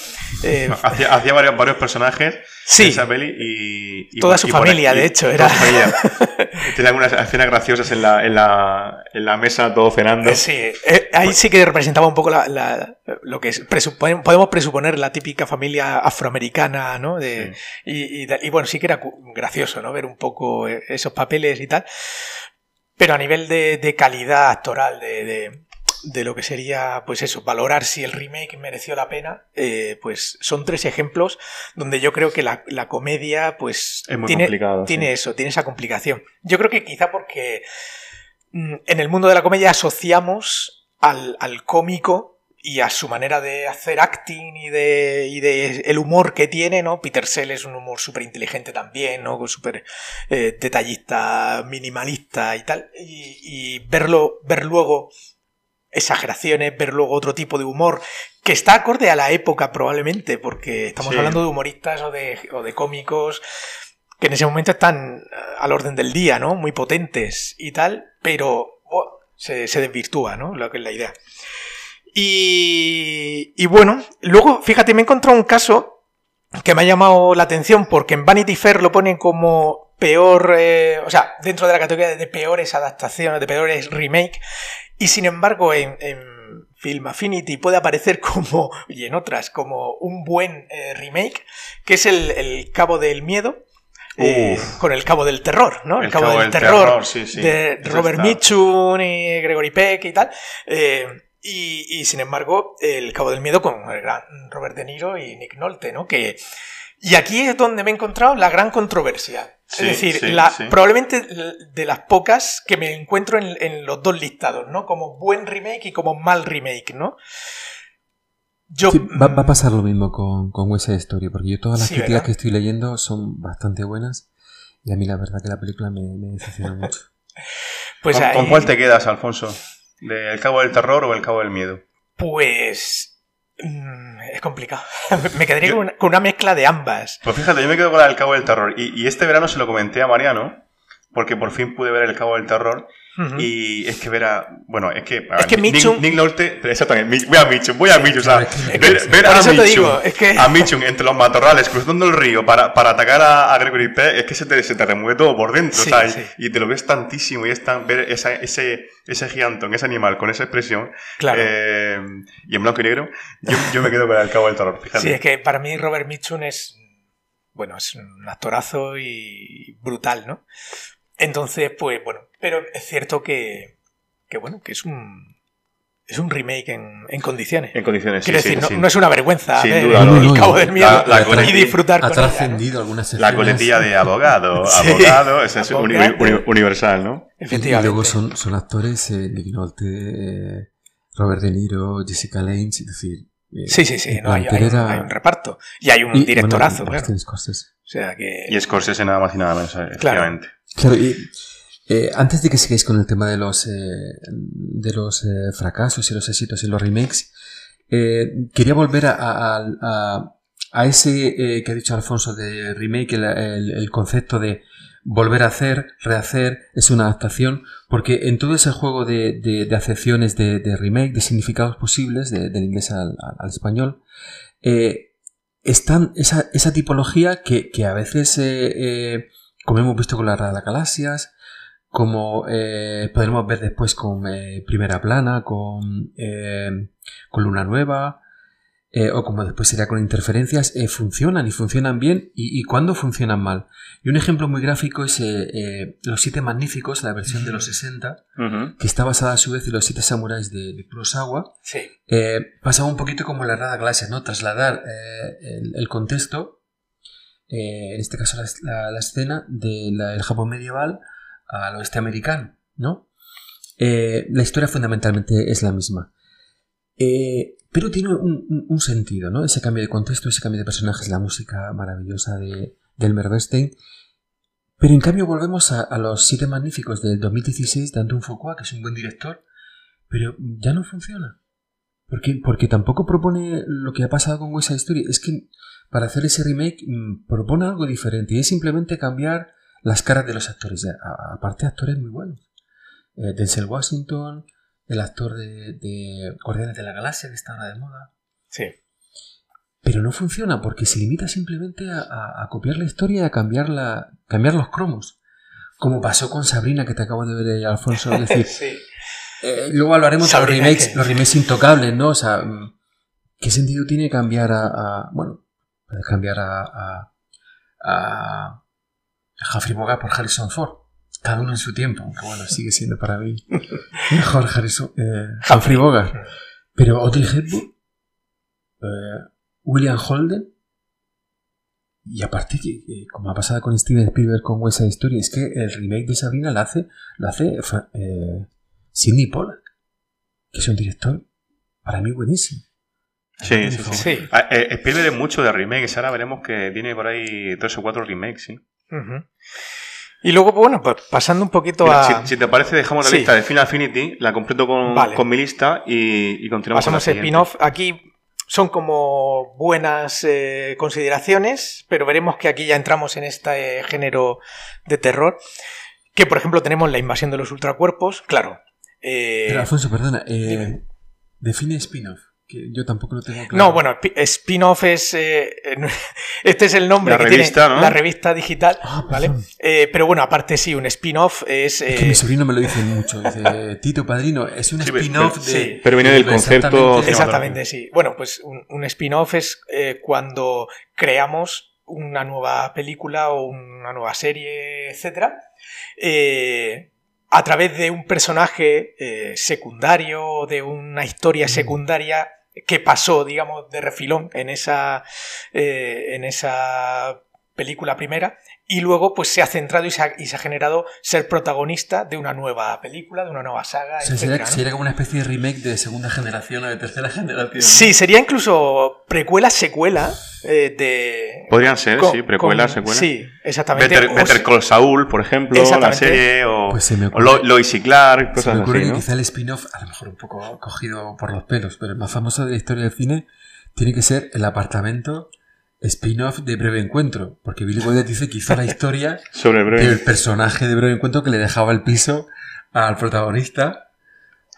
Eh, hacía, hacía varios, varios, personajes sí, esa peli y, y toda su y familia, de hecho, era. [LAUGHS] [LAUGHS] Tiene algunas escenas graciosas en la, en la, en la mesa, todo cenando. Sí, eh, ahí sí que representaba un poco la, la, lo que es, presupon, podemos presuponer la típica familia afroamericana, ¿no? De, sí. y, y, y, bueno, sí que era gracioso, ¿no? Ver un poco esos papeles y tal. Pero a nivel de, de calidad actoral, de, de, de, lo que sería, pues eso, valorar si el remake mereció la pena, eh, pues son tres ejemplos donde yo creo que la, la comedia, pues, tiene, tiene sí. eso, tiene esa complicación. Yo creo que quizá porque mm, en el mundo de la comedia asociamos al, al cómico y a su manera de hacer acting y de, y de el humor que tiene, ¿no? Peter Sell es un humor súper inteligente también, ¿no? Súper eh, detallista, minimalista y tal. Y, y, verlo, ver luego exageraciones, ver luego otro tipo de humor que está acorde a la época probablemente, porque estamos sí. hablando de humoristas o de, o de cómicos que en ese momento están al orden del día, ¿no? Muy potentes y tal, pero oh, se, se desvirtúa, ¿no? Lo que es la idea. Y, y, bueno, luego, fíjate, me he encontrado un caso que me ha llamado la atención porque en Vanity Fair lo ponen como peor, eh, o sea, dentro de la categoría de peores adaptaciones, de peores remake, y sin embargo en, en Film Affinity puede aparecer [LAUGHS] como, y en otras, como un buen eh, remake, que es el, el Cabo del Miedo. Eh, con el cabo del terror, ¿no? El, el cabo, cabo, del, del terror, terror sí, sí. de Robert Mitchum y Gregory Peck y tal. Eh, y, y, sin embargo, El Cabo del Miedo con el gran Robert De Niro y Nick Nolte, ¿no? Que, y aquí es donde me he encontrado la gran controversia. Sí, es decir, sí, la, sí. probablemente de las pocas que me encuentro en, en, los dos listados, ¿no? Como buen remake y como mal remake, ¿no? Yo, va, va, a pasar lo mismo con, con West Side Story, porque yo todas las críticas ¿verdad? que estoy leyendo son bastante buenas y a mí la verdad que la película me, me decepciona mucho. [LAUGHS] Pues ¿Con, ahí... ¿Con cuál te quedas, Alfonso? ¿De El Cabo del Terror o El Cabo del Miedo? Pues. Mmm, es complicado. [LAUGHS] me quedaría yo, con, una, con, una, mezcla de ambas. Pues fíjate, yo me quedo con la del Cabo del Terror. Y, y, este verano se lo comenté a Mariano, porque por fin pude ver El Cabo del Terror. Uh -huh. Y es que ver a. Bueno, es que. Es que Mitchum. Nick, Nick Nolte. Exactamente. Voy a Mitchum, voy a Mitchum. O sea, ver, ver a Mitchum. Digo, es que... A Mitchum entre los matorrales, cruzando el río para, para atacar a, a Gregory Peck, es que se te, se te remueve todo por dentro. Sí, sí. y, te lo ves tantísimo. Y es tan. Ver esa, ese, ese gigantón, ese animal con esa expresión. Claro. Eh, y en blanco y negro. Yo, yo me quedo con el cabo del terror. Fíjate. Sí, es que para mí Robert Mitchum es. Bueno, es un actorazo y brutal, ¿no? Entonces, pues bueno, pero es cierto que, que bueno, que es un es un remake en, en condiciones. En condiciones, Quiero sí, decir, sí, no, sí. no, es una vergüenza Sin ver duda, no, el no, cabo no. del miedo La- la y disfrutar Ha con ella, ¿no? trascendido algunas La coletilla de [LAUGHS] abogado, Sí. abogado, esa es uni- universal, ¿no? Y Efectivamente. luego son, son actores, eh, Nick Nolte, eh, Robert De Niro, Jessica Lange, es decir... eh, Sí, sí, sí, no, hay, un, era- hay un reparto. Y hay un y, directorazo, bueno, claro. Martin Scorsese. O sea que. Y Scorsese nada más y nada menos, efectivamente. Claro, y eh, antes de que sigáis con el tema de los, eh, de los eh, fracasos y los éxitos y los remakes, quería volver a, ese que ha dicho Alfonso de remake, el, concepto de volver a hacer, rehacer, es una adaptación, porque en todo ese juego de, acepciones de, remake, de significados posibles, del inglés al, español, están esa, tipología que, a veces, como hemos visto con la las Galaxias, como eh, podremos ver después con eh, Primera Plana, con, eh, con Luna Nueva, eh, o como después sería con interferencias, funcionan y funcionan bien y, y cuando funcionan mal. Y un ejemplo muy gráfico es Los Siete Magníficos, la versión de los 60, Ujú. que está basada a su vez en Los Siete Samuráis de, de Kurosawa. Sí. Pasaba un poquito como la Rada Galaxia, ¿no? Trasladar el, el contexto, en este caso la, la- la escena del Japón medieval al oeste americano, ¿no? Eh, la historia fundamentalmente es la misma. Eh, pero tiene un, sentido, ¿no? Ese cambio de contexto, ese cambio de personajes, la música maravillosa de, de Elmer Bernstein. Pero en cambio volvemos a, los Siete Magníficos del 2016 de Antoine Fuqua, que es un buen director, pero ya no funciona. Porque, porque tampoco propone lo que ha pasado con West Side Story. Es que para hacer ese remake mm, propone algo diferente y es simplemente cambiar las caras de los actores. Aparte, actores muy buenos. Eh, Denzel Washington, el actor de, de Guardianes de la Galaxia, que está ahora de moda. Sí. Pero no funciona porque se limita simplemente a, a- a copiar la historia y a cambiar, la, cambiar los cromos. Como pasó con Sabrina, que te acabo de ver, eh, Alfonso, decir, [LAUGHS] sí. eh, luego hablaremos de los remakes, que- los remakes intocables, ¿no? O sea, mm, ¿qué sentido tiene cambiar a, a- bueno, puedes cambiar a Humphrey Bogart por Harrison Ford? Cada uno en su tiempo, aunque bueno, sigue siendo para mí [LAUGHS] mejor Harrison, eh, Humphrey Bogart. Pero Audrey Hepburn, eh, William Holden, y aparte que, que, como ha pasado con Steven Spielberg con West Side Story, es que el remake de Sabrina lo hace, lo hace Fra- eh, Sidney Pollack, que es un director para mí buenísimo. Sí, sí, sí. Sí. Ah, eh, Spielberg es mucho de remakes. Ahora veremos que tiene por ahí tres o cuatro remakes, sí. Y luego, bueno, pues pasando un poquito Mira, a. si, si te parece, dejamos la Sí. lista de Final Affinity, la completo con, Vale. con mi lista y, y continuamos con Pasamos a siguiente. spin-off. Aquí son como buenas eh, consideraciones, pero veremos que aquí ya entramos en este género de terror. Que, por ejemplo, tenemos la invasión de los ultracuerpos. Claro. eh, Pero Alfonso, perdona, eh, define spin-off, que yo tampoco lo tengo claro. No, bueno, spi- spin-off es. eh, [LAUGHS] este es el nombre La que revista, tiene ¿no? la revista digital. Ah, ¿vale? Eh, pero bueno, aparte sí, un spin-off es. Es que eh, mi sobrino me lo dice mucho. Dice, Tito Padrino, es un Sí, spin-off de. sí. pero viene del Exactamente. concepto Exactamente, sí. Bueno, pues un, un spin-off es eh, cuando creamos una nueva película o una nueva serie, etcétera, eh, a través de un personaje eh, secundario, de una historia secundaria que pasó, digamos, de refilón en esa, eh, en esa película primera y luego pues se ha centrado y se ha, y se ha generado ser protagonista de una nueva película, de una nueva saga, O sea, sería, etcétera, ¿no? sería como una especie de remake de segunda generación o de tercera [LAUGHS] generación. ¿no? Sí, sería incluso precuela, secuela eh, de... Podrían ser, con- sí, precuela, con- secuela. Sí, exactamente. Better, O Better se- Call Saul, por ejemplo, la serie, o, Pues se o Lo- Lois y Clark, Se cosas me ocurre así, que ¿no? quizá el spin-off, a lo mejor un poco cogido por los pelos, pero el más famoso de la historia del cine tiene que ser el apartamento spin-off de Breve Encuentro, porque Billy Wilder dice que hizo la historia [LAUGHS] Sobre el breve. del personaje de Breve Encuentro que le dejaba el piso al protagonista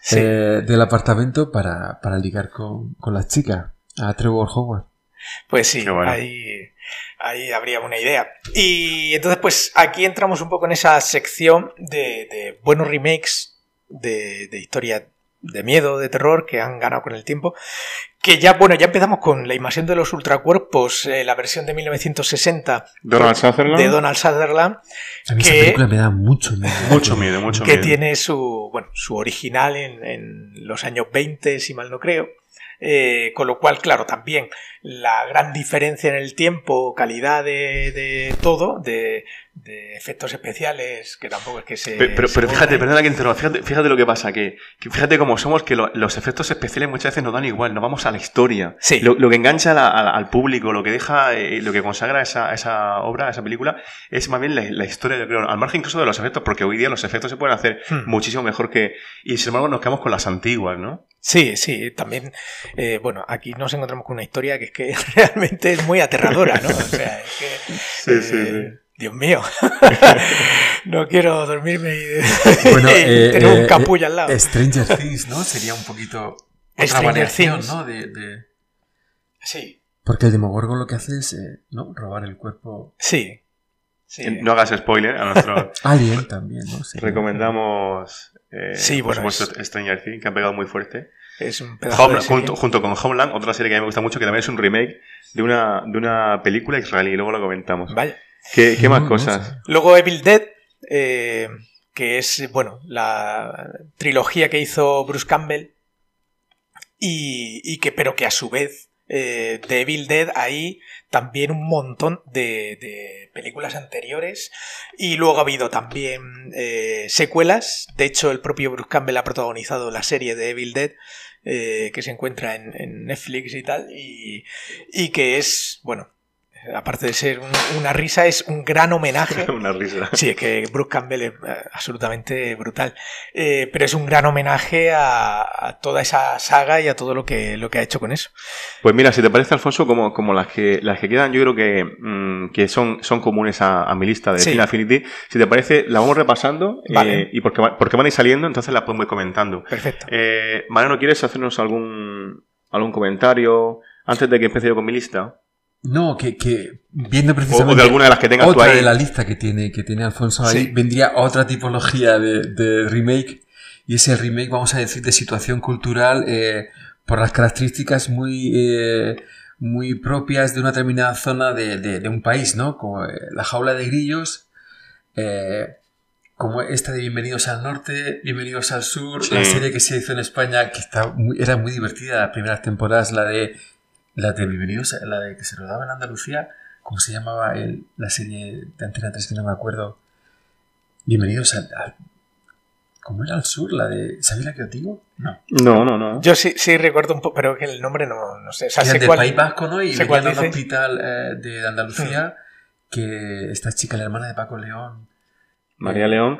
Sí. eh, del apartamento para, para ligar con, con las chicas, a Trevor Howard. Pues sí, bueno. ahí, ahí habría una idea. Y entonces, pues aquí entramos un poco en esa sección de, de buenos remakes de, de historia de miedo, de terror, que han ganado con el tiempo. Que ya, bueno, ya empezamos con la invasión de los ultracuerpos, eh, la versión de 1960 Donald Sutherland. de Donald Sutherland, A mí Que- esa película me da mucho miedo. Mucho miedo, mucho que miedo. tiene su, bueno, su original en, en los años 20, si mal no creo. Eh, con lo cual, claro, también la gran diferencia en el tiempo, calidad de, de todo, de, de efectos especiales, que tampoco es que se. Pero, pero, se pero fíjate, perdona que interrumpa, fíjate, fíjate lo que pasa, que, que fíjate cómo somos, que lo- los efectos especiales muchas veces nos dan igual, nos vamos a la historia. Sí. Lo, lo que engancha a la- a la- al público, lo que deja, eh, lo que consagra esa, esa obra, esa película, es más bien la, la historia, yo creo, al margen incluso de los efectos, porque hoy día los efectos se pueden hacer Hmm. muchísimo mejor que... Y sin embargo nos quedamos con las antiguas, ¿no? Sí, sí, también, eh, bueno, aquí nos encontramos con una historia que es que [LAUGHS] realmente es muy aterradora, ¿no? O sea, es que, Sí, sí, eh, Dios mío, [LAUGHS] no quiero dormirme y, [LAUGHS] Bueno, [LAUGHS] eh, tener un eh, capullo al lado. eh, Stranger Things, ¿no? Sería un poquito otra Stranger variación, Things. ¿no? De, de- Sí, Porque el Demogorgon lo que hace es, eh, ¿no? Robar el cuerpo. Sí. sí. No hagas spoiler a nuestro... Alien también, ¿no? Sí. Recomendamos, eh, Sí, por bueno, supuesto, Stranger Things, que han pegado muy fuerte. Es un pedazo Home- de serie. junto, junto con Homeland, otra serie que a mí me gusta mucho, que también es un remake de una, de una película israelí, y luego lo comentamos. Vaya. ¿Qué, qué más No, no cosas? sé. Luego Evil Dead, eh, que es, bueno, la trilogía que hizo Bruce Campbell y, y que, pero que a su vez eh, de Evil Dead hay también un montón de, de películas anteriores y luego ha habido también eh, secuelas. De hecho, el propio Bruce Campbell ha protagonizado la serie de Evil Dead eh, que se encuentra en, en Netflix y tal y, y que es, bueno, aparte de ser un- una risa, es un gran homenaje [LAUGHS] Una risa. Sí, es que Bruce Campbell es eh, absolutamente brutal. Eh, pero es un gran homenaje a, a toda esa saga y a todo lo que, lo que ha hecho con eso. Pues mira, si te parece, Alfonso, como, como las que las que quedan, yo creo que, mm, que son, son comunes a, a mi lista de Sí. Affinity. Si te parece, la vamos repasando eh, y porque, porque van a ir saliendo, entonces las podemos ir comentando. Perfecto. Eh, Mariano, ¿quieres hacernos algún, algún comentario antes de que empiece yo con mi lista? No, que, que viendo precisamente o de alguna de las que tengas tú otra ahí. de la lista que tiene, que tiene Alfonso ahí, Sí. vendría otra tipología de, de remake. Y ese remake, vamos a decir, de situación cultural eh, por las características muy, eh, muy propias de una determinada zona de, de- de un país, ¿no? Como eh, la jaula de grillos, eh, como esta de Bienvenidos al Norte, Bienvenidos al Sur, Sí. la serie que se hizo en España, que está muy- era muy divertida las primeras temporadas, la de, la de Bienvenidos, a- la de que se rodaba en Andalucía, ¿cómo se llamaba el, la serie de Antena 3 que no me acuerdo? Bienvenidos al, al- ¿Cómo era al sur? La de... ¿Sabéis la que os digo? No. No, no, no. Yo sí, sí recuerdo un poco, pero que el nombre no, no sé. O sea, sé cuál- País Vasco, ¿no? Y sé cuál un hospital eh, de Andalucía que esta chica, la hermana de Paco León... María León.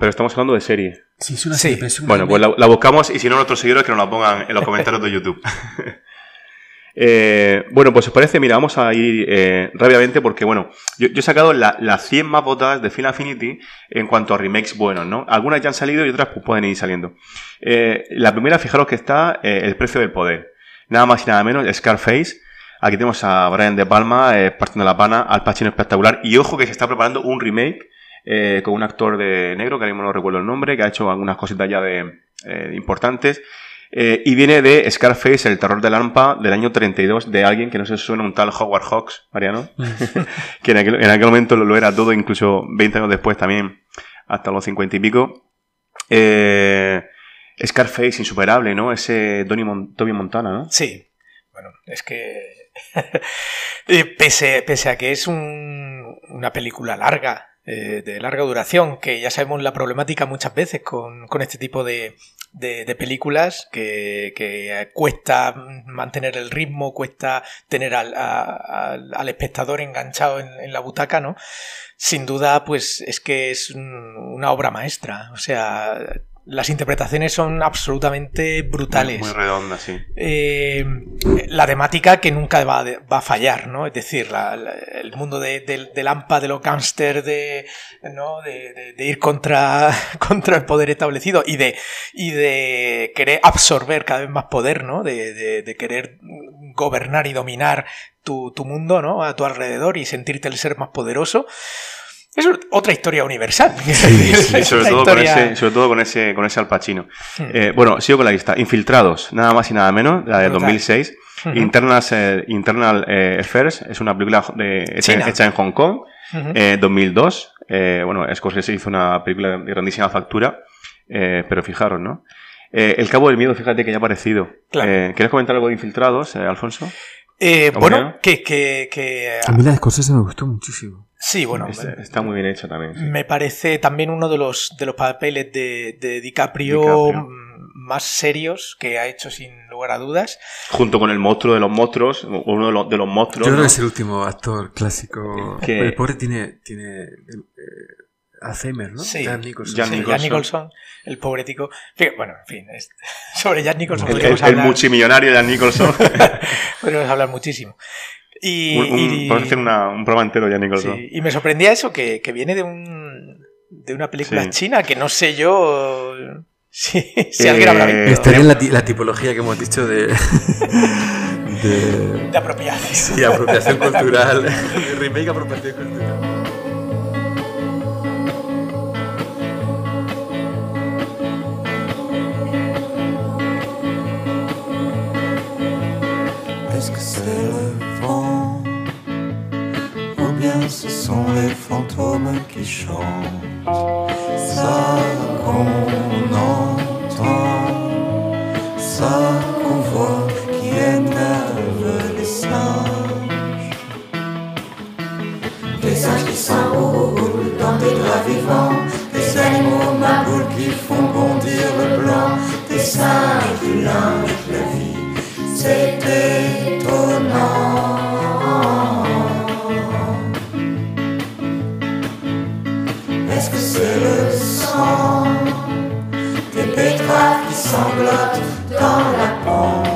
Pero estamos hablando de serie. Sí, es una Sí. serie, pero es un Bueno, pues la, la buscamos y si no, nuestros seguidores que nos la pongan en los comentarios de [LAUGHS] YouTube. [LAUGHS] Eh, bueno, pues os parece, mira, vamos a ir eh, rápidamente porque, bueno, yo, he sacado la- las 100 más votadas de Film Affinity en cuanto a remakes buenos, ¿no? Algunas ya han salido y otras pues, pueden ir saliendo. Eh, la primera, fijaros que está El precio del poder. Nada más y nada menos, Scarface. Aquí tenemos a Brian De Palma partiendo la pana, Al Pacino espectacular. Y ojo que se está preparando un remake con un actor de negro, que ahora mismo no recuerdo el nombre, que ha hecho algunas cositas ya de importantes. Eh, y viene de Scarface, el terror de Lampa, del año 32, de alguien que no se suena, un tal Howard Hawks, Mariano, [LAUGHS] que en aquel, en aquel momento lo, lo era todo, incluso 20 años después también, hasta los 50 y pico. Eh, Scarface, insuperable, ¿no? Ese Tony Mon- Montana, ¿no? Sí. Bueno, es que. [LAUGHS] pese, pese a que es un- una película larga, eh, de larga duración, que ya sabemos la problemática muchas veces con, con este tipo de, de- de películas, que, que cuesta mantener el ritmo, cuesta tener al, a- al- espectador enganchado en, en la butaca, ¿no? Sin duda, pues es que es un- una obra maestra. O sea, las interpretaciones son absolutamente brutales. Muy redonda, sí. Eh, la temática que nunca va, a de- va a fallar, ¿no? Es decir, la- la- el mundo de, del- del AMPA, de los gángsters, de, ¿no? de, de- de ir contra, [LAUGHS] contra el poder establecido y de, y de querer absorber cada vez más poder, ¿no? De, de- de querer gobernar y dominar tu, tu mundo, ¿no? A tu alrededor y sentirte el ser más poderoso. Es otra historia universal. Y Es [LAUGHS] sobre todo, con ese, sobre todo con ese, con ese Al Pacino. Hmm. Eh, bueno, sigo con la lista. Infiltrados, nada más y nada menos, la de Brutal. 2006. Ujú. Internas, eh, Internal eh, Affairs, es una película de, hecha, China. hecha en Hong Kong, Ujú. eh, 2002. Eh, bueno, Scorsese hizo una película de grandísima factura, eh, pero fijaros, ¿no? Eh, el Cabo del Miedo, fíjate que ya ha aparecido. Claro. Eh, ¿Quieres comentar algo de Infiltrados, eh, Alfonso? Eh, ¿Cómo bueno, que, que, que A mí la de Scorsese me gustó muchísimo. Sí, bueno, está, está muy bien hecho también. sí. me parece también uno de los de los papeles de, de DiCaprio, DiCaprio. mm, más serios que ha hecho sin lugar a dudas. Junto con el monstruo de los monstruos, uno de los, de los monstruos. Yo creo ¿no? que es el último actor clásico. Que- El pobre tiene, tiene eh, Alzheimer, ¿no? Sí. Jack Nicholson. Jack Sí, Nicholson. Jack Nicholson, el pobre tico. Bueno, en fin, es- [LAUGHS] sobre Jack Nicholson El, el, podríamos, el hablar, multimillonario de Nicholson. [LAUGHS] podríamos hablar muchísimo. Y, Un- un- y- Podemos hacer una- un programa entero Nicholson. sí, y me sorprendía eso, que, que viene de un de una película Sí. china que no sé yo si, [LAUGHS] si Eh, alguien habrá visto. Estaría en la, la tipología que hemos dicho de. [LAUGHS] de, de apropiación. Sí, apropiación [LAUGHS] cultural. remake apropiación cultural. Fantômes qui chantent. Ça qu'on entend Ça qu'on voit qui énerve les singes. Des singes qui s'enroulent dans des draps vivants Des animaux maboules qui font bondir le blanc Des singes qui lingent la vie. C'est étonnant. Est-ce que c'est le sang des betteraves qui sanglotent dans la pente,